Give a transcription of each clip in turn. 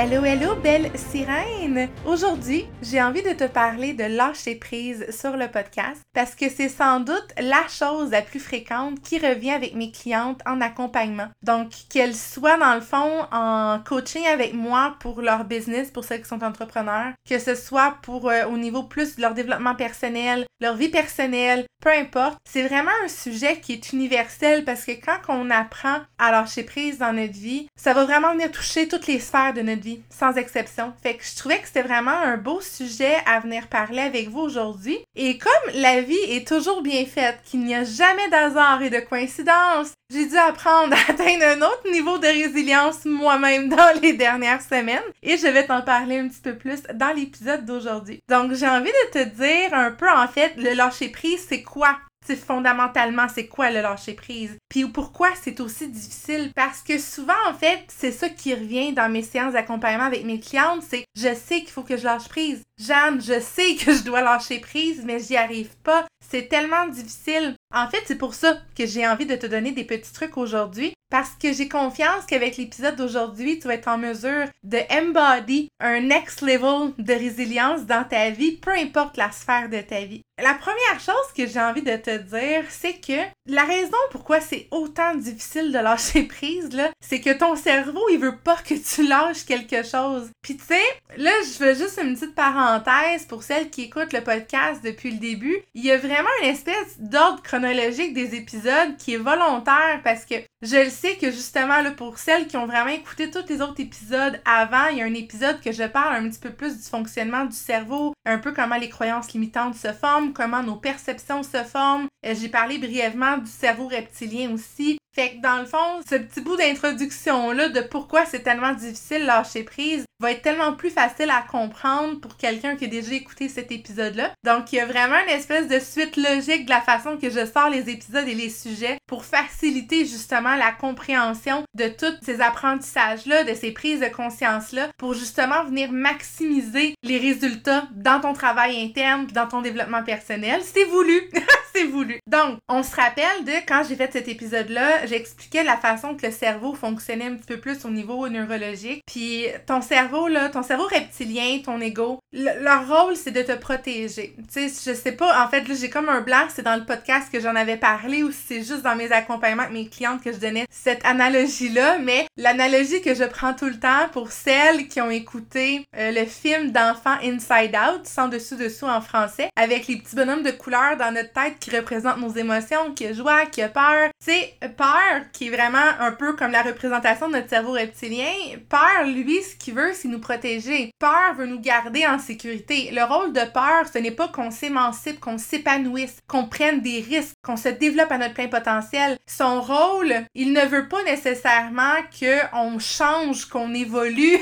Hello, hello, belle sirène! Aujourd'hui, j'ai envie de te parler de lâcher prise sur le podcast parce que c'est sans doute la chose la plus fréquente qui revient avec mes clientes en accompagnement. Donc, qu'elles soient dans le fond en coaching avec moi pour leur business, pour ceux qui sont entrepreneurs, que ce soit pour euh, au niveau plus de leur développement personnel, leur vie personnelle, peu importe, c'est vraiment un sujet qui est universel parce que quand on apprend à lâcher prise dans notre vie, ça va vraiment venir toucher toutes les sphères de notre vie sans exception. Fait que je trouvais que c'était vraiment un beau sujet à venir parler avec vous aujourd'hui. Et comme la vie est toujours bien faite, qu'il n'y a jamais d'hasard et de coïncidence, j'ai dû apprendre à atteindre un autre niveau de résilience moi-même dans les dernières semaines et je vais t'en parler un petit peu plus dans l'épisode d'aujourd'hui. Donc j'ai envie de te dire un peu en fait le lâcher prise c'est quoi? Fondamentalement c'est quoi le lâcher prise? Puis pourquoi c'est aussi difficile? Parce que souvent en fait, c'est ça qui revient dans mes séances d'accompagnement avec mes clientes, c'est je sais qu'il faut que je lâche prise. Jeanne, je sais que je dois lâcher prise, mais j'y arrive pas. C'est tellement difficile. En fait, c'est pour ça que j'ai envie de te donner des petits trucs aujourd'hui parce que j'ai confiance qu'avec l'épisode d'aujourd'hui, tu vas être en mesure de embody un next level de résilience dans ta vie, peu importe la sphère de ta vie. La première chose que j'ai envie de te dire, c'est que la raison pourquoi c'est autant difficile de lâcher prise, là, c'est que ton cerveau, il veut pas que tu lâches quelque chose. Puis tu sais, là, je veux juste une petite parenthèse pour celles qui écoutent le podcast depuis le début. Il y a vraiment une espèce d'ordre chronologique des épisodes qui est volontaire parce que je le sais que justement, là, pour celles qui ont vraiment écouté tous les autres épisodes avant, il y a un épisode que je parle un petit peu plus du fonctionnement du cerveau, un peu comment les croyances limitantes se forment, comment nos perceptions se forment. Euh, j'ai parlé brièvement du cerveau reptilien aussi. Fait que dans le fond, ce petit bout d'introduction-là de pourquoi c'est tellement difficile lâcher prise va être tellement plus facile à comprendre pour quelqu'un qui a déjà écouté cet épisode-là. Donc, il y a vraiment une espèce de suite logique de la façon que je sors les épisodes et les sujets pour faciliter justement la compréhension de tous ces apprentissages-là, de ces prises de conscience-là, pour justement venir maximiser les résultats dans ton travail interne, dans ton développement personnel. C'est voulu! voulu. Donc, on se rappelle de quand j'ai fait cet épisode-là, j'expliquais la façon que le cerveau fonctionnait un petit peu plus au niveau neurologique. Puis ton cerveau, là, ton cerveau reptilien, ton ego, leur rôle, c'est de te protéger. Tu sais, je sais pas, en fait, là, j'ai comme un blanc, c'est dans le podcast que j'en avais parlé ou c'est juste dans mes accompagnements avec mes clientes que je donnais cette analogie-là, mais l'analogie que je prends tout le temps pour celles qui ont écouté euh, le film d'enfant Inside Out, sans dessus-dessous en français, avec les petits bonhommes de couleur dans notre tête qui représentent nos émotions, qui a joie, qui a peur. Sais, peur, qui est vraiment un peu comme la représentation de notre cerveau reptilien, peur, lui, ce qu'il veut, c'est nous protéger. Peur veut nous garder en sécurité. Le rôle de peur, ce n'est pas qu'on s'émancipe, qu'on s'épanouisse, qu'on prenne des risques, qu'on se développe à notre plein potentiel. Son rôle, il ne veut pas nécessairement qu'on change, qu'on évolue.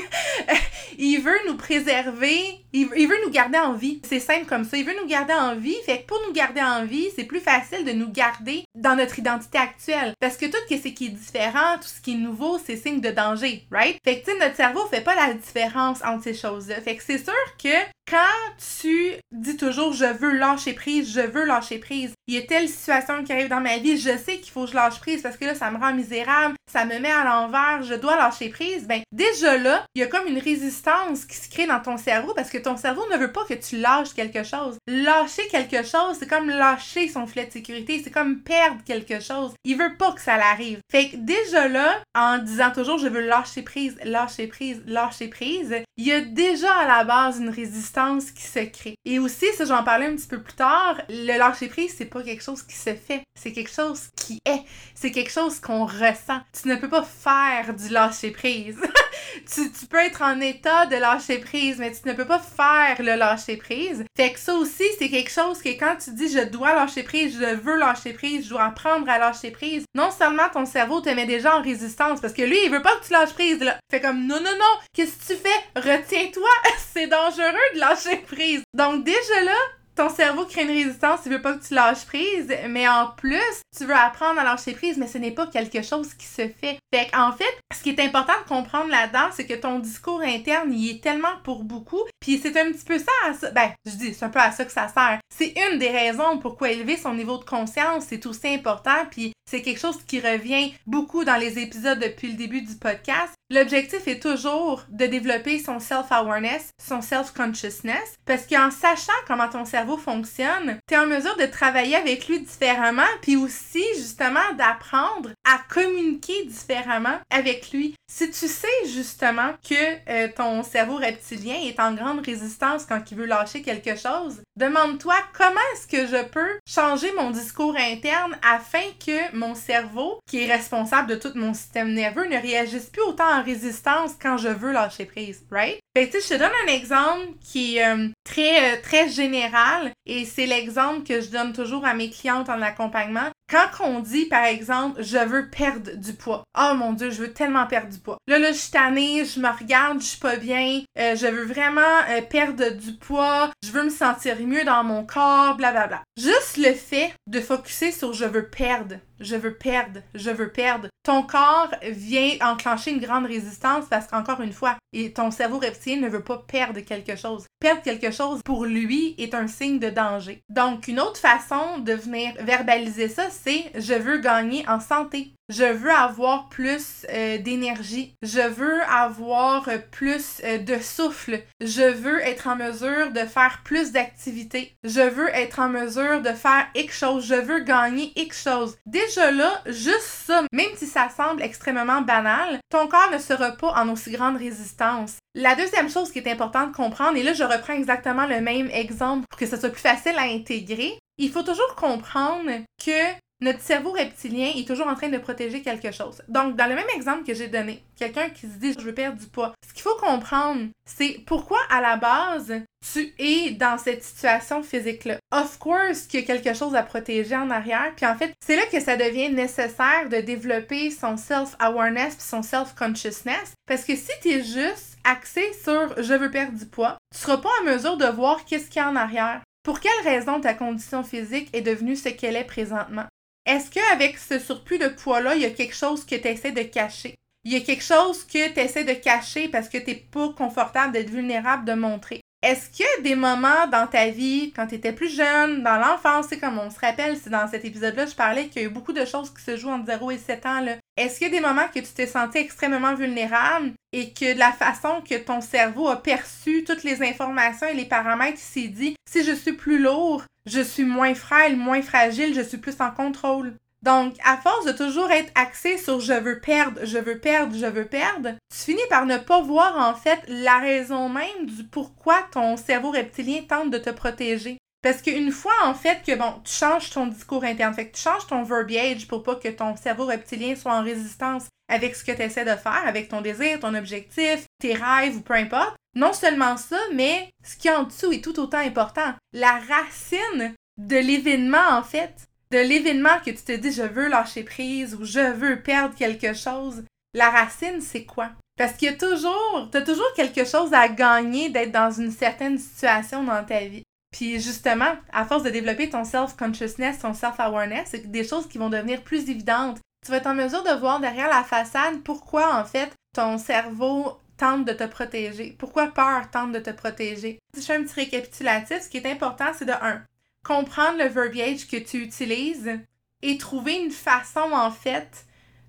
il veut nous préserver, il, veut nous garder en vie. C'est simple comme ça. Il veut nous garder en vie. Fait que pour nous garder en vie, c'est plus facile de nous garder dans notre identité actuelle. Parce que tout ce qui est différent, tout ce qui est nouveau, c'est signe de danger, right? Fait que notre cerveau fait pas la différence entre ces choses-là. Fait que c'est sûr que quand tu dis toujours je veux lâcher prise, je veux lâcher prise, il y a telle situation qui arrive dans ma vie, je sais qu'il faut que je lâche prise parce que là, ça me rend misérable, ça me met à l'envers, je dois lâcher prise. Ben, déjà là, il y a comme une résistance qui se crée dans ton cerveau parce que ton cerveau ne veut pas que tu lâches quelque chose. Lâcher quelque chose, c'est comme lâcher son filet de sécurité, c'est comme perdre quelque chose. Il veut pas que ça l'arrive. Fait que déjà là, en disant toujours je veux lâcher prise, lâcher prise, lâcher prise, il y a déjà à la base une résistance qui se crée. Et aussi, ça j'en parlais un petit peu plus tard, le lâcher prise, c'est pas quelque chose qui se fait, c'est quelque chose qui est, c'est quelque chose qu'on ressent. Tu ne peux pas faire du lâcher prise. tu, tu, peux être en état de lâcher prise, mais tu ne peux pas faire le lâcher prise. Fait que ça aussi, c'est quelque chose que quand tu dis je dois lâcher prise, je veux lâcher prise, je dois apprendre à lâcher prise, non seulement ton cerveau te met déjà en résistance parce que lui, il veut pas que tu lâches prise. Là. Fait comme non, non, non, qu'est-ce que tu fais? Retiens-toi, c'est dangereux de lâcher prise. Donc déjà là, ton cerveau crée une résistance, il veut pas que tu lâches prise, mais en plus, tu veux apprendre à lâcher prise, mais ce n'est pas quelque chose qui se fait. Fait en fait, ce qui est important de comprendre là-dedans, c'est que ton discours interne, il est tellement pour beaucoup, puis c'est un petit peu ça, ben, je dis, c'est un peu à ça que ça sert. C'est une des raisons pourquoi élever son niveau de conscience, c'est aussi important, puis c'est quelque chose qui revient beaucoup dans les épisodes depuis le début du podcast. L'objectif est toujours de développer son self-awareness, son self-consciousness, parce qu'en sachant comment ton cerveau fonctionne, tu es en mesure de travailler avec lui différemment, puis aussi justement d'apprendre à communiquer différemment avec lui. Si tu sais justement que euh, ton cerveau reptilien est en grande résistance quand il veut lâcher quelque chose, demande-toi comment est-ce que je peux changer mon discours interne afin que mon cerveau, qui est responsable de tout mon système nerveux, ne réagisse plus autant en résistance quand je veux lâcher prise, right? Fait que, je te donne un exemple qui est euh, très, euh, très général et c'est l'exemple que je donne toujours à mes clientes en accompagnement. Quand on dit, par exemple, je veux perdre du poids. Oh mon dieu, je veux tellement perdre du poids. Là, là, je suis tannée, je me regarde, je suis pas bien, euh, je veux vraiment perdre du poids, je veux me sentir mieux dans mon corps, blablabla. Bla, bla. Juste le fait de focuser sur je veux perdre je veux perdre, je veux perdre. Ton corps vient enclencher une grande résistance parce qu'encore une fois, et ton cerveau reptilien ne veut pas perdre quelque chose. Perdre quelque chose pour lui est un signe de danger. Donc, une autre façon de venir verbaliser ça, c'est je veux gagner en santé. Je veux avoir plus euh, d'énergie. Je veux avoir plus euh, de souffle. Je veux être en mesure de faire plus d'activités. Je veux être en mesure de faire X chose. Je veux gagner X chose. Déjà là, juste ça, même si ça semble extrêmement banal, ton corps ne sera pas en aussi grande résistance. La deuxième chose qui est importante de comprendre, et là je reprends exactement le même exemple pour que ce soit plus facile à intégrer, il faut toujours comprendre que notre cerveau reptilien est toujours en train de protéger quelque chose. Donc, dans le même exemple que j'ai donné, quelqu'un qui se dit je veux perdre du poids, ce qu'il faut comprendre, c'est pourquoi à la base tu es dans cette situation physique-là? Of course qu'il y a quelque chose à protéger en arrière, puis en fait, c'est là que ça devient nécessaire de développer son self-awareness puis son self-consciousness, parce que si tu es juste axé sur je veux perdre du poids, tu seras pas en mesure de voir qu'est-ce qu'il y a en arrière. Pour quelle raison ta condition physique est devenue ce qu'elle est présentement? Est-ce qu'avec ce surplus de poids-là, il y a quelque chose que tu essaies de cacher? Il y a quelque chose que tu essaies de cacher parce que tu n'es pas confortable d'être vulnérable de montrer. Est-ce qu'il y a des moments dans ta vie, quand tu étais plus jeune, dans l'enfance, c'est comme on se rappelle, c'est dans cet épisode-là, je parlais qu'il y a eu beaucoup de choses qui se jouent entre 0 et 7 ans. Est-ce qu'il y a des moments que tu t'es senti extrêmement vulnérable et que de la façon que ton cerveau a perçu toutes les informations et les paramètres, il s'est dit, si je suis plus lourd, je suis moins frêle, moins fragile, je suis plus en contrôle? Donc, à force de toujours être axé sur je veux perdre, je veux perdre, je veux perdre, tu finis par ne pas voir en fait la raison même du pourquoi ton cerveau reptilien tente de te protéger. Parce qu'une fois en fait que bon, tu changes ton discours interne, fait que tu changes ton verbiage pour pas que ton cerveau reptilien soit en résistance avec ce que tu essaies de faire, avec ton désir, ton objectif, tes rêves ou peu importe, non seulement ça, mais ce qui en dessous est tout autant important. La racine de l'événement, en fait, de l'événement que tu te dis je veux lâcher prise ou je veux perdre quelque chose, la racine, c'est quoi? Parce qu'il y a toujours, t'as toujours quelque chose à gagner d'être dans une certaine situation dans ta vie. Puis justement, à force de développer ton self-consciousness, ton self-awareness, c'est des choses qui vont devenir plus évidentes. Tu vas être en mesure de voir derrière la façade pourquoi en fait ton cerveau tente de te protéger? Pourquoi peur tente de te protéger? Si je fais un petit récapitulatif, ce qui est important, c'est de 1. Comprendre le verbiage que tu utilises et trouver une façon, en fait,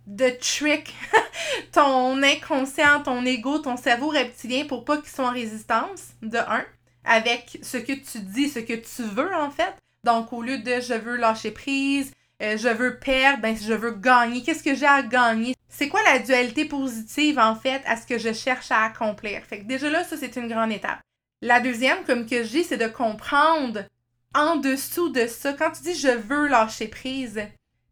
de trick ton inconscient, ton ego, ton cerveau reptilien pour pas qu'ils soient en résistance, de un, avec ce que tu dis, ce que tu veux, en fait. Donc, au lieu de je veux lâcher prise, euh, je veux perdre, ben je veux gagner. Qu'est-ce que j'ai à gagner? C'est quoi la dualité positive, en fait, à ce que je cherche à accomplir? Fait que déjà là, ça, c'est une grande étape. La deuxième, comme que je dis, c'est de comprendre en dessous de ça. Quand tu dis je veux lâcher prise,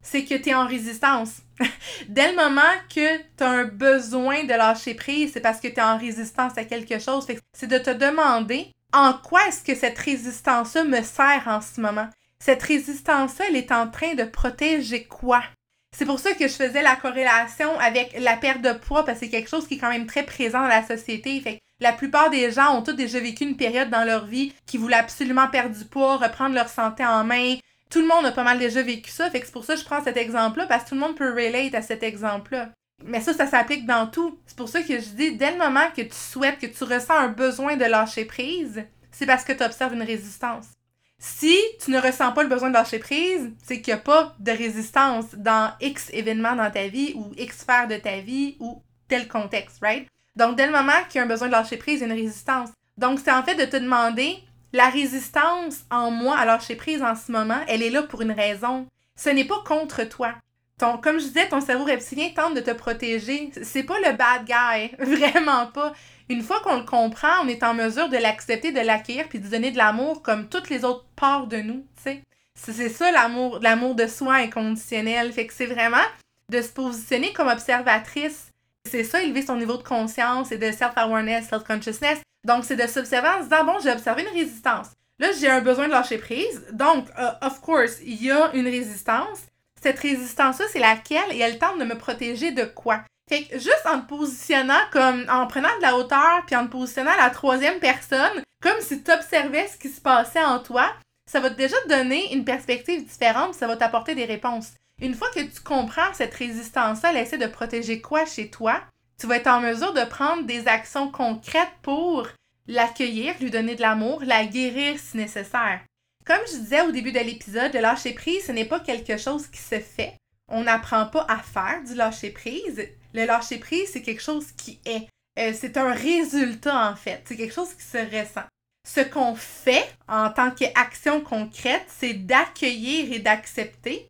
c'est que tu es en résistance. Dès le moment que tu as un besoin de lâcher prise, c'est parce que tu es en résistance à quelque chose. C'est de te demander en quoi est-ce que cette résistance-là me sert en ce moment? Cette résistance-là, elle est en train de protéger quoi? C'est pour ça que je faisais la corrélation avec la perte de poids, parce que c'est quelque chose qui est quand même très présent dans la société. La plupart des gens ont tous déjà vécu une période dans leur vie qui voulaient absolument perdre du poids, reprendre leur santé en main. Tout le monde a pas mal déjà vécu ça, fait que c'est pour ça que je prends cet exemple-là, parce que tout le monde peut relate à cet exemple-là. Mais ça, ça s'applique dans tout. C'est pour ça que je dis, dès le moment que tu souhaites, que tu ressens un besoin de lâcher prise, c'est parce que tu observes une résistance. Si tu ne ressens pas le besoin de lâcher prise, c'est qu'il n'y a pas de résistance dans X événements dans ta vie ou X sphère de ta vie ou tel contexte, right? Donc, dès le moment qu'il y a un besoin de lâcher prise, il y a une résistance. Donc, c'est en fait de te demander, la résistance en moi à lâcher prise en ce moment, elle est là pour une raison. Ce n'est pas contre toi. Ton, comme je disais, ton cerveau reptilien tente de te protéger. C'est pas le bad guy. Vraiment pas. Une fois qu'on le comprend, on est en mesure de l'accepter, de l'accueillir, puis de donner de l'amour comme toutes les autres parts de nous. C'est ça l'amour, l'amour de soi inconditionnel. Fait que c'est vraiment de se positionner comme observatrice c'est ça, élever son niveau de conscience et de self-awareness, self-consciousness. Donc, c'est de s'observer en disant, bon, j'ai observé une résistance. Là, j'ai un besoin de lâcher prise. Donc, uh, of course, il y a une résistance. Cette résistance-là, c'est laquelle? Et elle tente de me protéger de quoi? Fait que juste en te positionnant comme, en prenant de la hauteur, puis en te positionnant à la troisième personne, comme si tu observais ce qui se passait en toi, ça va déjà te donner une perspective différente, ça va t'apporter des réponses. Une fois que tu comprends cette résistance-là, elle essaie de protéger quoi chez toi, tu vas être en mesure de prendre des actions concrètes pour l'accueillir, lui donner de l'amour, la guérir si nécessaire. Comme je disais au début de l'épisode, le lâcher prise, ce n'est pas quelque chose qui se fait. On n'apprend pas à faire du lâcher prise. Le lâcher prise, c'est quelque chose qui est. Euh, c'est un résultat en fait. C'est quelque chose qui se ressent. Ce qu'on fait en tant qu'action concrète, c'est d'accueillir et d'accepter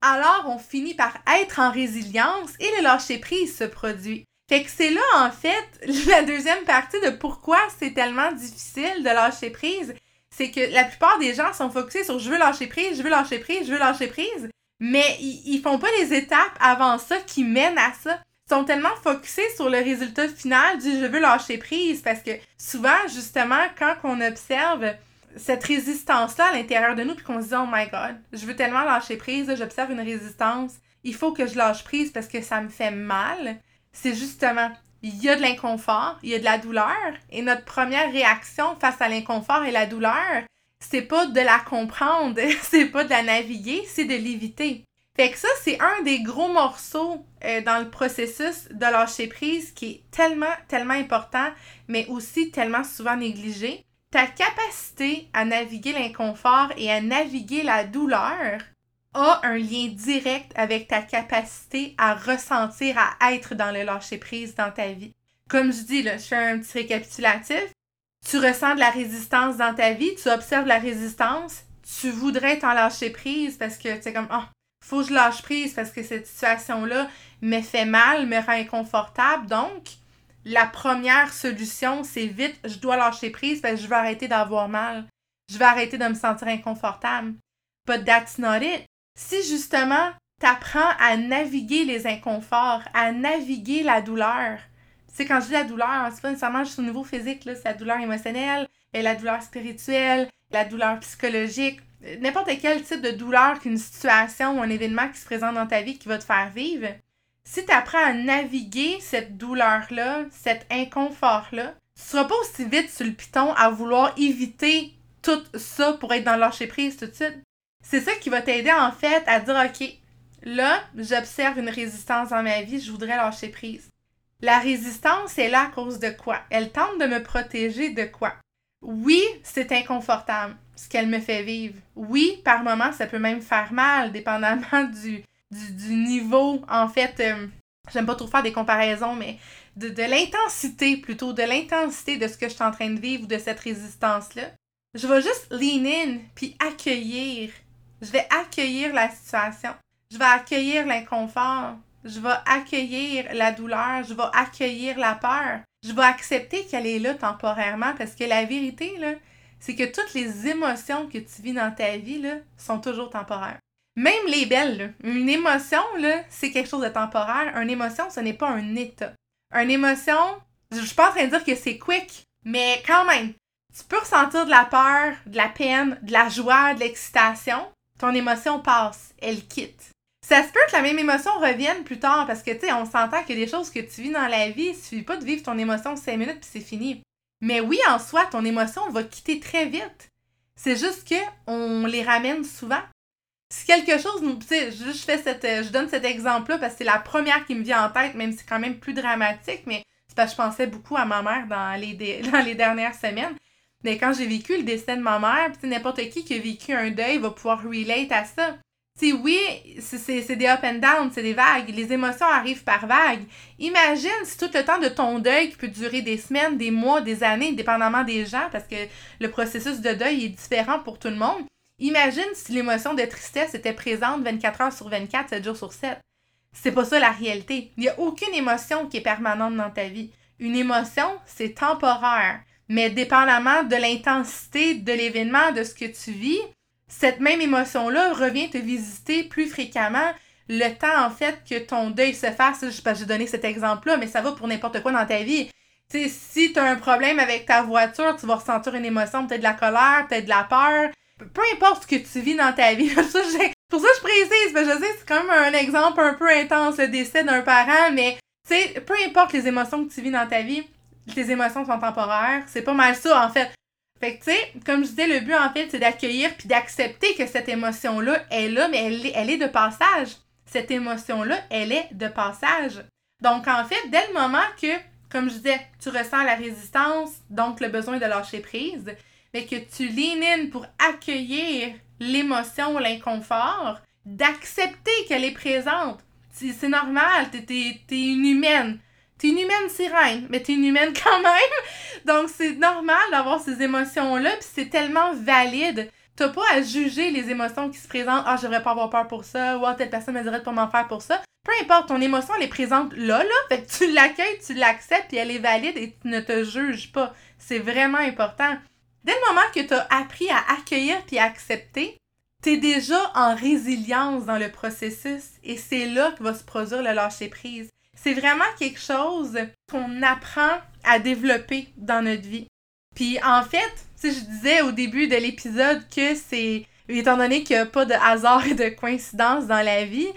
alors on finit par être en résilience et le lâcher-prise se produit. Fait que c'est là, en fait, la deuxième partie de pourquoi c'est tellement difficile de lâcher prise. C'est que la plupart des gens sont focusés sur je veux lâcher prise, je veux lâcher prise, je veux lâcher prise. Mais ils, font pas les étapes avant ça qui mènent à ça. Ils sont tellement focusés sur le résultat final du je veux lâcher prise parce que souvent, justement, quand on observe cette résistance-là à l'intérieur de nous, puis qu'on se dit, oh my god, je veux tellement lâcher prise, j'observe une résistance, il faut que je lâche prise parce que ça me fait mal, c'est justement, il y a de l'inconfort, il y a de la douleur, et notre première réaction face à l'inconfort et la douleur, c'est pas de la comprendre, c'est pas de la naviguer, c'est de l'éviter. Fait que ça, c'est un des gros morceaux euh, dans le processus de lâcher prise qui est tellement, tellement important, mais aussi tellement souvent négligé ta capacité à naviguer l'inconfort et à naviguer la douleur a un lien direct avec ta capacité à ressentir, à être dans le lâcher-prise dans ta vie. Comme je dis, là, je fais un petit récapitulatif. Tu ressens de la résistance dans ta vie, tu observes la résistance, tu voudrais t'en lâcher prise parce que tu comme oh, faut que je lâche prise parce que cette situation-là me fait mal, me rend inconfortable. Donc, la première solution, c'est vite, je dois lâcher prise parce je veux arrêter d'avoir mal. Je vais arrêter de me sentir inconfortable. But that's not it. Si justement, tu apprends à naviguer les inconforts, à naviguer la douleur, c'est quand je dis la douleur, c'est pas nécessairement juste au niveau physique, c'est la douleur émotionnelle, la douleur spirituelle, la douleur psychologique, n'importe quel type de douleur qu'une situation ou un événement qui se présente dans ta vie qui va te faire vivre, si tu apprends à naviguer cette douleur-là, cet inconfort-là, tu seras pas aussi vite sur le piton à vouloir éviter tout ça pour être dans le lâcher prise tout de suite. C'est ça qui va t'aider en fait à dire OK, là, j'observe une résistance dans ma vie, je voudrais lâcher prise. La résistance est là à cause de quoi? Elle tente de me protéger de quoi? Oui, c'est inconfortable. ce qu'elle me fait vivre. Oui, par moments, ça peut même faire mal, dépendamment du, du, niveau, en fait. Euh, j'aime pas trop faire des comparaisons, mais de, de l'intensité plutôt, de l'intensité de ce que je suis en train de vivre ou de cette résistance-là. Je vais juste lean in puis accueillir. Je vais accueillir la situation. Je vais accueillir l'inconfort. Je vais accueillir la douleur. Je vais accueillir la peur. Je vais accepter qu'elle est là temporairement parce que la vérité, là, c'est que toutes les émotions que tu vis dans ta vie, là, sont toujours temporaires. Même les belles, une émotion, c'est quelque chose de temporaire. Une émotion, ce n'est pas un état. Une émotion, je suis pas dire que c'est quick, mais quand même, tu peux ressentir de la peur, de la peine, de la joie, de l'excitation. Ton émotion passe, elle quitte. Ça se peut que la même émotion revienne plus tard parce que, tu sais, on s'entend que des choses que tu vis dans la vie, il suffit pas de vivre ton émotion 5 minutes puis c'est fini. Mais oui, en soi, ton émotion va quitter très vite. C'est juste que on les ramène souvent. Si quelque chose je, fais cette, je donne cet exemple-là parce que c'est la première qui me vient en tête, même si c'est quand même plus dramatique, mais c'est parce que je pensais beaucoup à ma mère dans les, dans les dernières semaines. Mais quand j'ai vécu le décès de ma mère, n'importe qui qui a vécu un deuil va pouvoir relate à ça. oui, c'est des up and down, c'est des vagues. Les émotions arrivent par vagues. Imagine si tout le temps de ton deuil qui peut durer des semaines, des mois, des années, dépendamment des gens, parce que le processus de deuil est différent pour tout le monde. Imagine si l'émotion de tristesse était présente 24 heures sur 24, 7 jours sur 7. C'est pas ça la réalité. Il n'y a aucune émotion qui est permanente dans ta vie. Une émotion, c'est temporaire. Mais dépendamment de l'intensité de l'événement, de ce que tu vis, cette même émotion-là revient te visiter plus fréquemment le temps, en fait, que ton deuil se fasse. Je j'ai donné cet exemple-là, mais ça va pour n'importe quoi dans ta vie. si tu as un problème avec ta voiture, tu vas ressentir une émotion, peut-être de la colère, peut-être de la peur. Peu importe ce que tu vis dans ta vie. pour ça, je précise, parce je sais c'est quand même un exemple un peu intense, le décès d'un parent, mais tu sais, peu importe les émotions que tu vis dans ta vie, tes émotions sont temporaires. C'est pas mal ça, en fait. Fait que, tu sais, comme je disais, le but, en fait, c'est d'accueillir puis d'accepter que cette émotion-là est là, mais elle, elle est de passage. Cette émotion-là, elle est de passage. Donc, en fait, dès le moment que, comme je disais, tu ressens la résistance, donc le besoin de lâcher prise, mais que tu lean in pour accueillir l'émotion, l'inconfort, d'accepter qu'elle est présente. C'est normal, t'es es, une humaine. T'es une humaine sirène, mais t'es une humaine quand même. Donc, c'est normal d'avoir ces émotions-là, puis c'est tellement valide. T'as pas à juger les émotions qui se présentent. Ah, je devrais pas avoir peur pour ça. Ou ah, telle personne me dirait de pas m'en faire pour ça. Peu importe, ton émotion, elle est présente là, là. Fait que tu l'accueilles, tu l'acceptes, puis elle est valide et tu ne te juges pas. C'est vraiment important. Dès le moment que tu as appris à accueillir puis à accepter, tu es déjà en résilience dans le processus et c'est là que va se produire le lâcher prise. C'est vraiment quelque chose qu'on apprend à développer dans notre vie. Puis en fait, si je disais au début de l'épisode que c'est, étant donné qu'il n'y a pas de hasard et de coïncidence dans la vie,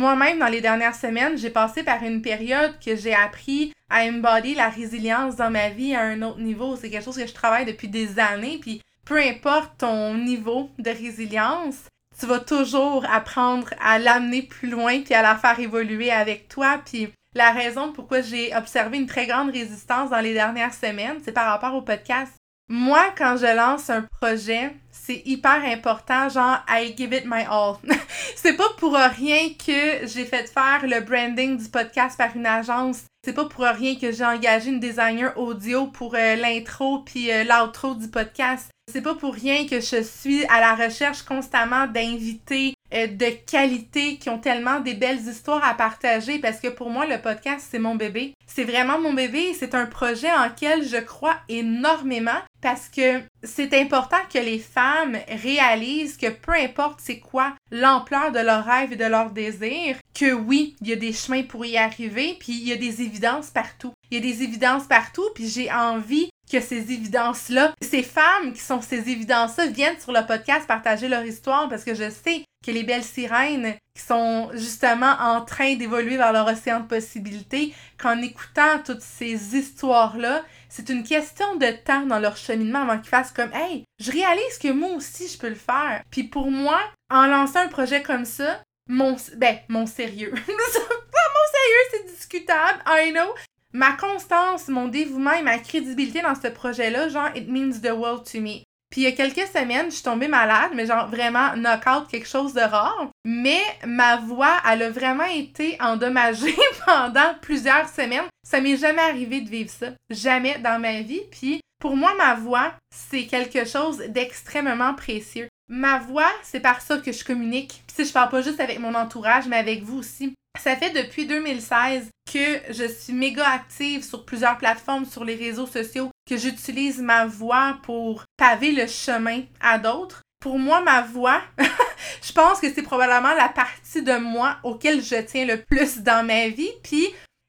moi-même, dans les dernières semaines, j'ai passé par une période que j'ai appris à embody la résilience dans ma vie à un autre niveau. C'est quelque chose que je travaille depuis des années, puis peu importe ton niveau de résilience, tu vas toujours apprendre à l'amener plus loin puis à la faire évoluer avec toi. Puis la raison pourquoi j'ai observé une très grande résistance dans les dernières semaines, c'est par rapport au podcast. Moi, quand je lance un projet, c'est hyper important, genre I give it my all. c'est pas pour rien que j'ai fait faire le branding du podcast par une agence. C'est pas pour rien que j'ai engagé une designer audio pour euh, l'intro puis euh, l'outro du podcast. C'est pas pour rien que je suis à la recherche constamment d'invités euh, de qualité qui ont tellement des belles histoires à partager parce que pour moi, le podcast, c'est mon bébé. C'est vraiment mon bébé c'est un projet en quel je crois énormément parce que c'est important que les femmes réalisent que peu importe c'est quoi l'ampleur de leur rêve et de leur désir, que oui, il y a des chemins pour y arriver, puis il y a des évidences partout. Il y a des évidences partout, puis j'ai envie que ces évidences-là, ces femmes qui sont ces évidences-là viennent sur le podcast partager leur histoire parce que je sais que les belles sirènes qui sont justement en train d'évoluer vers leur océan de possibilités, qu'en écoutant toutes ces histoires-là, c'est une question de temps dans leur cheminement avant qu'ils fassent comme Hey, je réalise que moi aussi je peux le faire. Puis pour moi, en lançant un projet comme ça, mon ben mon sérieux. mon sérieux, c'est discutable, I know, ma constance, mon dévouement et ma crédibilité dans ce projet-là, genre, it means the world to me. Puis il y a quelques semaines, je suis tombée malade, mais genre vraiment knock-out, quelque chose de rare. Mais ma voix, elle a vraiment été endommagée pendant plusieurs semaines. Ça m'est jamais arrivé de vivre ça. Jamais dans ma vie. Puis pour moi, ma voix, c'est quelque chose d'extrêmement précieux. Ma voix, c'est par ça que je communique. Puis si je parle pas juste avec mon entourage, mais avec vous aussi. Ça fait depuis 2016 que je suis méga active sur plusieurs plateformes, sur les réseaux sociaux, que j'utilise ma voix pour paver le chemin à d'autres. Pour moi, ma voix, je pense que c'est probablement la partie de moi auquel je tiens le plus dans ma vie. Puis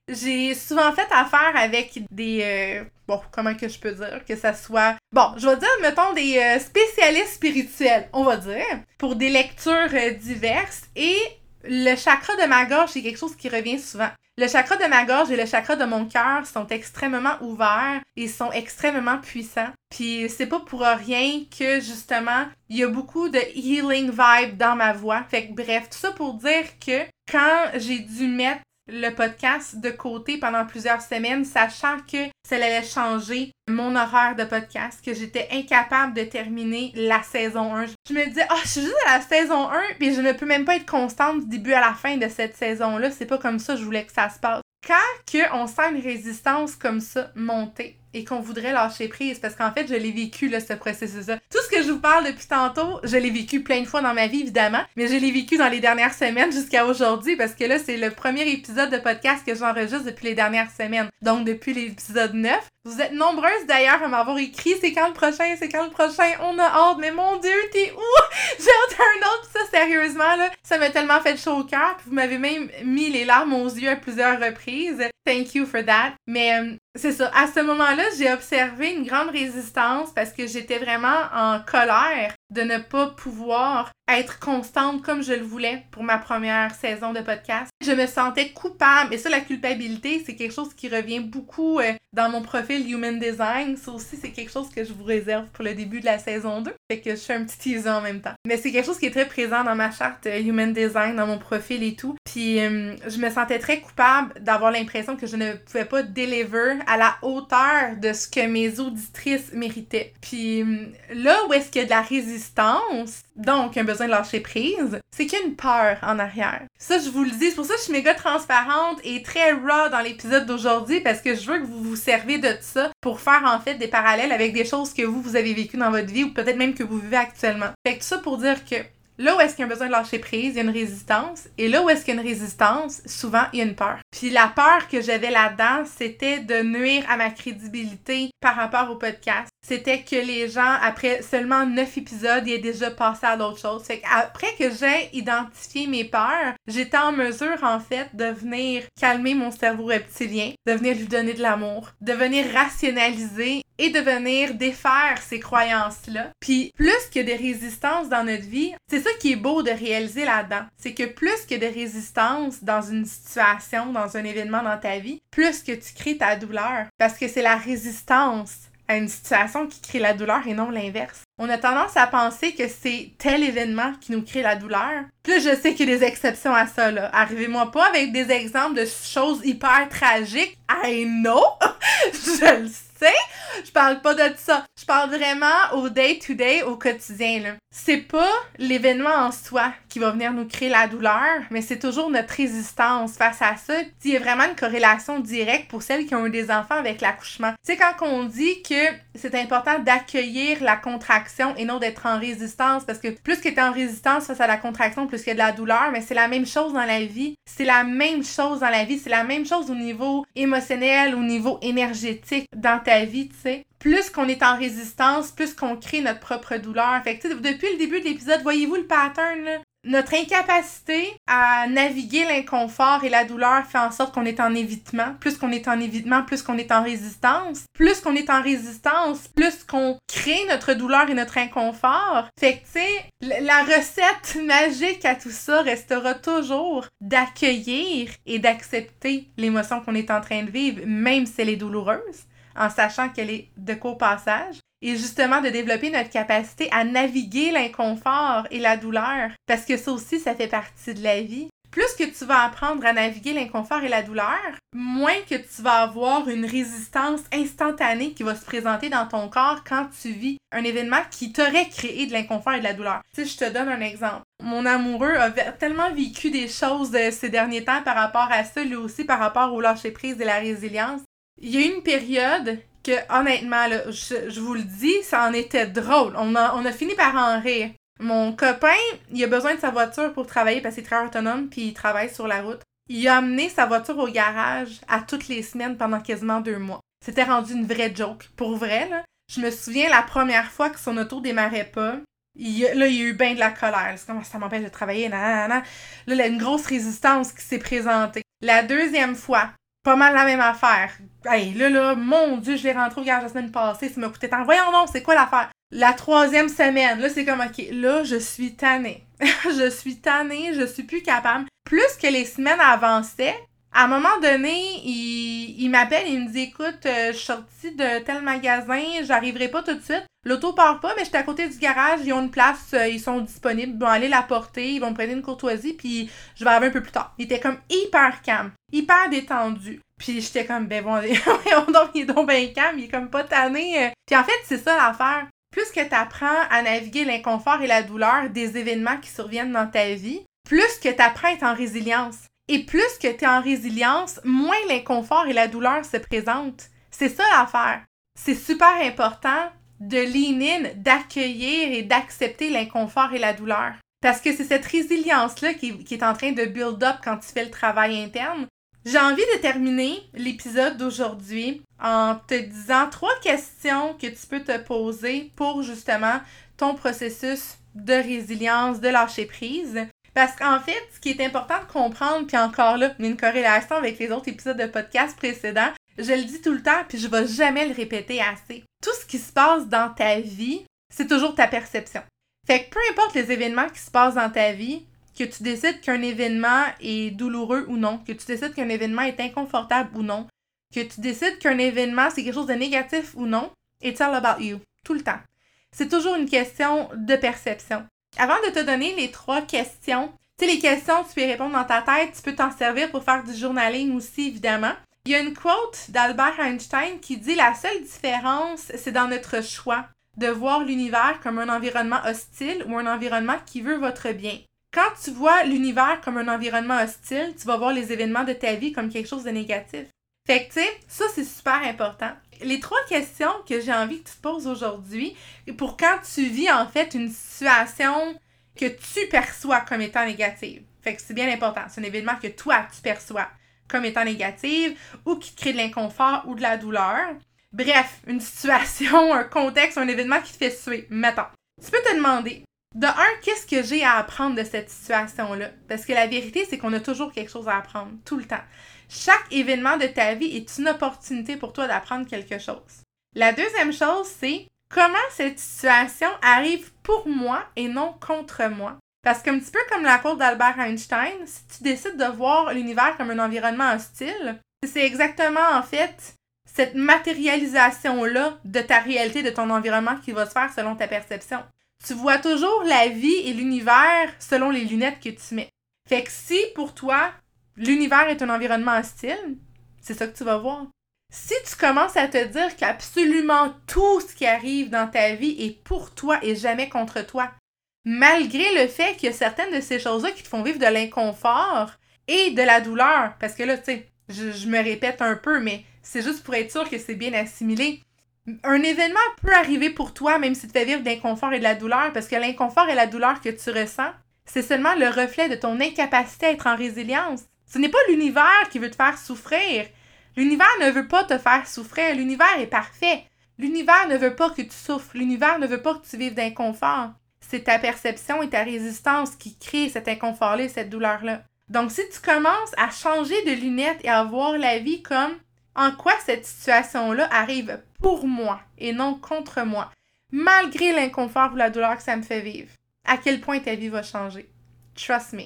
j'ai souvent fait affaire avec des... Euh, bon, comment que je peux dire? Que ça soit... Bon, je vais dire, mettons, des euh, spécialistes spirituels, on va dire, pour des lectures euh, diverses. Et le chakra de ma gorge, c'est quelque chose qui revient souvent. Le chakra de ma gorge et le chakra de mon cœur sont extrêmement ouverts et sont extrêmement puissants. Puis c'est pas pour rien que justement, il y a beaucoup de healing vibe dans ma voix. Fait que bref, tout ça pour dire que quand j'ai dû mettre le podcast de côté pendant plusieurs semaines, sachant que ça allait changer mon horaire de podcast, que j'étais incapable de terminer la saison 1. Je me disais, oh, je suis juste à la saison 1, puis je ne peux même pas être constante du début à la fin de cette saison-là. C'est pas comme ça, je voulais que ça se passe. Quand que on sent une résistance comme ça monter, et qu'on voudrait lâcher prise parce qu'en fait, je l'ai vécu, là, ce processus-là. Tout ce que je vous parle depuis tantôt, je l'ai vécu plein de fois dans ma vie, évidemment, mais je l'ai vécu dans les dernières semaines jusqu'à aujourd'hui parce que là, c'est le premier épisode de podcast que j'enregistre depuis les dernières semaines. Donc, depuis l'épisode 9. Vous êtes nombreuses d'ailleurs à m'avoir écrit c'est quand le prochain, c'est quand le prochain, on a hâte, mais mon dieu, t'es où? J'ai hâte un autre, ça sérieusement, là, ça m'a tellement fait chaud au cœur, vous m'avez même mis les larmes aux yeux à plusieurs reprises. Thank you for that. Mais euh, c'est ça. À ce moment-là, j'ai observé une grande résistance parce que j'étais vraiment en de ne pas pouvoir être constante comme je le voulais pour ma première saison de podcast. Je me sentais coupable. Et ça, la culpabilité, c'est quelque chose qui revient beaucoup euh, dans mon profil Human Design. Ça aussi, c'est quelque chose que je vous réserve pour le début de la saison 2. Fait que je fais un petit teaser en même temps. Mais c'est quelque chose qui est très présent dans ma charte euh, Human Design, dans mon profil et tout. Puis euh, je me sentais très coupable d'avoir l'impression que je ne pouvais pas deliver à la hauteur de ce que mes auditrices méritaient. Puis là où est-ce qu'il y a de la résistance, donc un besoin de lâcher prise, c'est qu'il y a une peur en arrière. Ça, je vous le dis, c'est pour ça que je suis méga transparente et très raw dans l'épisode d'aujourd'hui parce que je veux que vous vous servez de ça pour faire en fait des parallèles avec des choses que vous, vous avez vécues dans votre vie ou peut-être même que vous vivez actuellement. Fait que tout ça pour dire que Là où est-ce qu'il y a besoin de lâcher prise, il y a une résistance. Et là où est-ce qu'il y a une résistance, souvent, il y a une peur. Puis la peur que j'avais là-dedans, c'était de nuire à ma crédibilité par rapport au podcast. C'était que les gens, après seulement neuf épisodes, y aient déjà passé à d'autres choses. Fait qu'après que j'ai identifié mes peurs, j'étais en mesure, en fait, de venir calmer mon cerveau reptilien, de venir lui donner de l'amour, de venir rationaliser et de venir défaire ces croyances-là. Puis plus que des résistances dans notre vie, c'est ça qui est beau de réaliser là-dedans. C'est que plus que de résistance dans une situation, dans un événement dans ta vie, plus que tu crées ta douleur. Parce que c'est la résistance à une situation qui crée la douleur et non l'inverse. On a tendance à penser que c'est tel événement qui nous crée la douleur. Plus je sais qu'il y des exceptions à ça, là. Arrivez-moi pas avec des exemples de choses hyper tragiques. I know! je le sais je parle pas de ça. Je parle vraiment au day-to-day, au quotidien. C'est pas l'événement en soi qui va venir nous créer la douleur, mais c'est toujours notre résistance face à ça. Il y a vraiment une corrélation directe pour celles qui ont eu des enfants avec l'accouchement. Tu sais, quand on dit que c'est important d'accueillir la contraction et non d'être en résistance, parce que plus que tu en résistance face à la contraction, plus qu'il y a de la douleur, mais c'est la même chose dans la vie. C'est la même chose dans la vie. C'est la même chose au niveau émotionnel, au niveau énergétique dans ta vie, tu sais, plus qu'on est en résistance, plus qu'on crée notre propre douleur. Fait que, depuis le début de l'épisode, voyez-vous le pattern? Notre incapacité à naviguer l'inconfort et la douleur fait en sorte qu'on est en évitement. Plus qu'on est en évitement, plus qu'on est en résistance. Plus qu'on est en résistance, plus qu'on crée notre douleur et notre inconfort. Fait que, tu sais, la recette magique à tout ça restera toujours d'accueillir et d'accepter l'émotion qu'on est en train de vivre, même si elle est douloureuse en sachant qu'elle est de copassage et justement de développer notre capacité à naviguer l'inconfort et la douleur parce que ça aussi ça fait partie de la vie. plus que tu vas apprendre à naviguer l'inconfort et la douleur, moins que tu vas avoir une résistance instantanée qui va se présenter dans ton corps quand tu vis un événement qui t'aurait créé de l'inconfort et de la douleur. Si je te donne un exemple. Mon amoureux a tellement vécu des choses ces derniers temps par rapport à ça, lui aussi par rapport au lâcher prise et la résilience. Il y a eu une période que, honnêtement, je, vous le dis, ça en était drôle. On a, fini par en rire. Mon copain, il a besoin de sa voiture pour travailler parce qu'il travaille autonome puis il travaille sur la route. Il a amené sa voiture au garage à toutes les semaines pendant quasiment deux mois. C'était rendu une vraie joke. Pour vrai. Je me souviens la première fois que son auto démarrait pas. Il, là, il y a eu bien de la colère. C'est comme ça m'empêche de travailler. Là, il y a une grosse résistance qui s'est présentée. La deuxième fois, pas mal la même affaire. Hey, là, là, mon Dieu, je l'ai rentré au garage la semaine passée. Ça m'a coûté tant. Voyons donc, c'est quoi l'affaire? La troisième semaine, là, c'est comme, OK, là, je suis tannée. je suis tannée, je suis plus capable. Plus que les semaines avançaient, à un moment donné, il, m'appelle il me dit Écoute, euh, je suis sortie de tel magasin, j'arriverai pas tout de suite. L'auto part pas, mais j'étais à côté du garage, ils ont une place, euh, ils sont disponibles, ils vont aller la porter, ils vont me prendre une courtoisie, puis je vais arriver un peu plus tard. Il était comme hyper calme, hyper détendu. Puis j'étais comme, ben bon, donc, il est donc bien calme, il est comme pas tanné. Euh. Puis en fait, c'est ça l'affaire plus que tu apprends à naviguer l'inconfort et la douleur des événements qui surviennent dans ta vie, plus que tu apprends à être en résilience. Et plus que tu es en résilience, moins l'inconfort et la douleur se présentent. C'est ça l'affaire. C'est super important de lean in, d'accueillir et d'accepter l'inconfort et la douleur. Parce que c'est cette résilience-là qui, qui, est en train de build up quand tu fais le travail interne. J'ai envie de terminer l'épisode d'aujourd'hui en te disant trois questions que tu peux te poser pour justement ton processus de résilience, de lâcher prise. Parce qu'en fait, ce qui est important de comprendre, puis encore là, une corrélation avec les autres épisodes de podcast précédents, je le dis tout le temps, puis je vais jamais le répéter assez. Tout ce qui se passe dans ta vie, c'est toujours ta perception. Fait que peu importe les événements qui se passent dans ta vie, que tu décides qu'un événement est douloureux ou non, que tu décides qu'un événement est inconfortable ou non, que tu décides qu'un événement c'est quelque chose de négatif ou non, it's all about you, tout le temps. C'est toujours une question de perception. Avant de te donner les trois questions, tu sais, les questions, tu peux y répondre dans ta tête, tu peux t'en servir pour faire du journaling aussi, évidemment. Il y a une quote d'Albert Einstein qui dit La seule différence, c'est dans notre choix de voir l'univers comme un environnement hostile ou un environnement qui veut votre bien. Quand tu vois l'univers comme un environnement hostile, tu vas voir les événements de ta vie comme quelque chose de négatif. Fait que, tu sais, ça, c'est super important. Les trois questions que j'ai envie que tu te poses aujourd'hui, pour quand tu vis, en fait, une situation que tu perçois comme étant négative. Fait que c'est bien important. C'est un événement que toi, tu perçois comme étant négative ou qui te crée de l'inconfort ou de la douleur. Bref, une situation, un contexte, un événement qui te fait suer. Mettons. Tu peux te demander, de un, qu'est-ce que j'ai à apprendre de cette situation-là? Parce que la vérité, c'est qu'on a toujours quelque chose à apprendre, tout le temps. Chaque événement de ta vie est une opportunité pour toi d'apprendre quelque chose. La deuxième chose, c'est comment cette situation arrive pour moi et non contre moi. Parce qu'un petit peu comme la cour d'Albert Einstein, si tu décides de voir l'univers comme un environnement hostile, c'est exactement en fait cette matérialisation-là de ta réalité, de ton environnement qui va se faire selon ta perception tu vois toujours la vie et l'univers selon les lunettes que tu mets. Fait que si pour toi, l'univers est un environnement hostile, c'est ça que tu vas voir. Si tu commences à te dire qu'absolument tout ce qui arrive dans ta vie est pour toi et jamais contre toi, malgré le fait qu'il y a certaines de ces choses-là qui te font vivre de l'inconfort et de la douleur, parce que là, tu sais, je, me répète un peu, mais c'est juste pour être sûr que c'est bien assimilé un événement peut arriver pour toi, même si tu fais vivre d'inconfort et de la douleur, parce que l'inconfort et la douleur que tu ressens, c'est seulement le reflet de ton incapacité à être en résilience. Ce n'est pas l'univers qui veut te faire souffrir. L'univers ne veut pas te faire souffrir. L'univers est parfait. L'univers ne veut pas que tu souffres. L'univers ne veut pas que tu vives d'inconfort. C'est ta perception et ta résistance qui créent cet inconfort-là et cette douleur-là. Donc, si tu commences à changer de lunettes et à voir la vie comme en quoi cette situation-là arrive pour moi et non contre moi, malgré l'inconfort ou la douleur que ça me fait vivre. À quel point ta vie va changer? Trust me.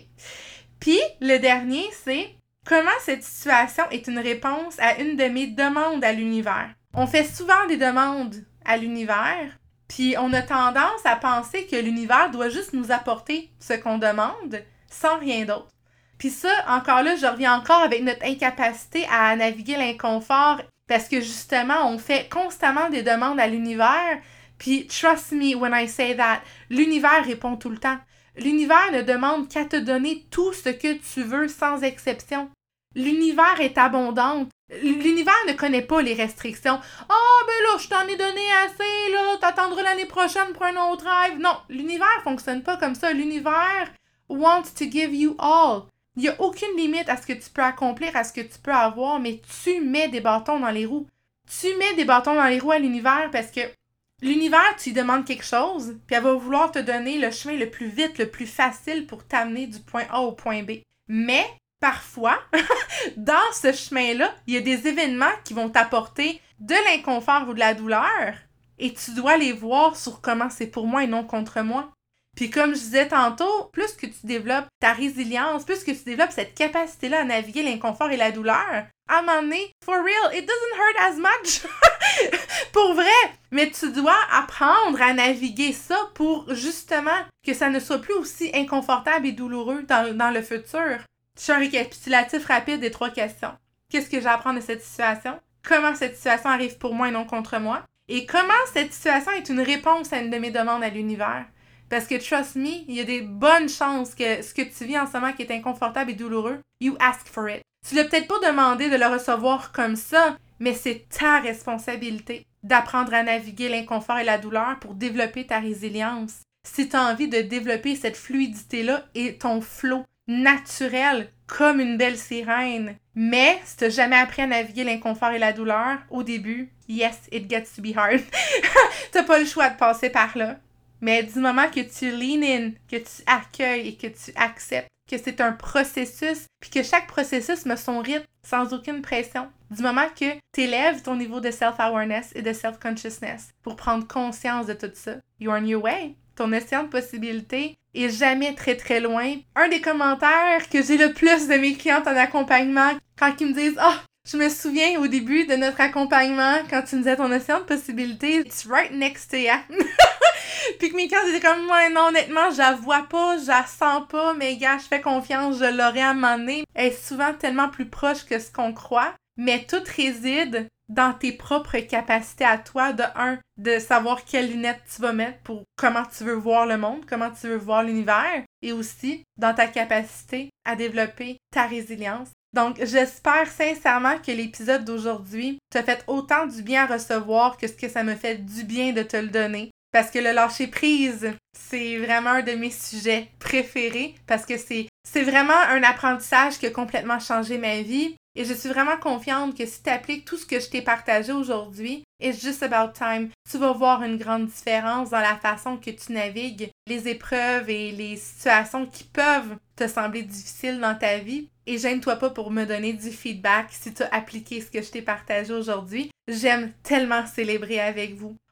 Puis, le dernier, c'est comment cette situation est une réponse à une de mes demandes à l'univers. On fait souvent des demandes à l'univers, puis on a tendance à penser que l'univers doit juste nous apporter ce qu'on demande sans rien d'autre. Puis ça, encore là, je reviens encore avec notre incapacité à naviguer l'inconfort parce que justement, on fait constamment des demandes à l'univers. Puis, trust me when I say that, l'univers répond tout le temps. L'univers ne demande qu'à te donner tout ce que tu veux sans exception. L'univers est abondant. L'univers ne connaît pas les restrictions. Ah, oh, ben là, je t'en ai donné assez, là, t'attendras l'année prochaine pour un autre rêve. Non, l'univers fonctionne pas comme ça. L'univers wants to give you all. Il n'y a aucune limite à ce que tu peux accomplir, à ce que tu peux avoir, mais tu mets des bâtons dans les roues. Tu mets des bâtons dans les roues à l'univers parce que l'univers, tu lui demandes quelque chose, puis elle va vouloir te donner le chemin le plus vite, le plus facile pour t'amener du point A au point B. Mais parfois, dans ce chemin-là, il y a des événements qui vont t'apporter de l'inconfort ou de la douleur, et tu dois les voir sur comment c'est pour moi et non contre moi. Puis comme je disais tantôt, plus que tu développes ta résilience, plus que tu développes cette capacité-là à naviguer l'inconfort et la douleur, à un moment donné, for real, it doesn't hurt as much. pour vrai. Mais tu dois apprendre à naviguer ça pour justement que ça ne soit plus aussi inconfortable et douloureux dans, le futur. Je fais un récapitulatif rapide des trois questions. Qu'est-ce que j'apprends de cette situation? Comment cette situation arrive pour moi et non contre moi? Et comment cette situation est une réponse à une de mes demandes à l'univers? Parce que trust me, il y a des bonnes chances que ce que tu vis en ce moment qui est inconfortable et douloureux, you ask for it. Tu l'as peut-être pas demandé de le recevoir comme ça, mais c'est ta responsabilité d'apprendre à naviguer l'inconfort et la douleur pour développer ta résilience. Si tu as envie de développer cette fluidité-là et ton flot naturel comme une belle sirène, mais si tu jamais appris à naviguer l'inconfort et la douleur au début, yes, it gets to be hard. t'as pas le choix de passer par là. Mais du moment que tu lean in, que tu accueilles et que tu acceptes que c'est un processus, puis que chaque processus met son rythme sans aucune pression. Du moment que tu élèves ton niveau de self-awareness et de self-consciousness pour prendre conscience de tout ça, you're on your way. Ton océan de possibilités est jamais très très loin. Un des commentaires que j'ai le plus de mes clientes en accompagnement, quand ils me disent Oh, je me souviens au début de notre accompagnement, quand tu me disais ton océan de possibilités, it's right next to you. Puis que mes clients étaient comme, moi, non, honnêtement, je la vois pas, je la sens pas, mais gars, je fais confiance, je l'aurai à un Elle est souvent tellement plus proche que ce qu'on croit, mais tout réside dans tes propres capacités à toi, de un, de savoir quelles lunettes tu vas mettre pour comment tu veux voir le monde, comment tu veux voir l'univers, et aussi dans ta capacité à développer ta résilience. Donc, j'espère sincèrement que l'épisode d'aujourd'hui t'a fait autant du bien à recevoir que ce que ça me fait du bien de te le donner. Parce que le lâcher prise, c'est vraiment un de mes sujets préférés parce que c'est, c'est vraiment un apprentissage qui a complètement changé ma vie. Et je suis vraiment confiante que si tu appliques tout ce que je t'ai partagé aujourd'hui, it's just about time, tu vas voir une grande différence dans la façon que tu navigues les épreuves et les situations qui peuvent te sembler difficiles dans ta vie. Et gêne-toi pas pour me donner du feedback si tu as appliqué ce que je t'ai partagé aujourd'hui. J'aime tellement célébrer avec vous.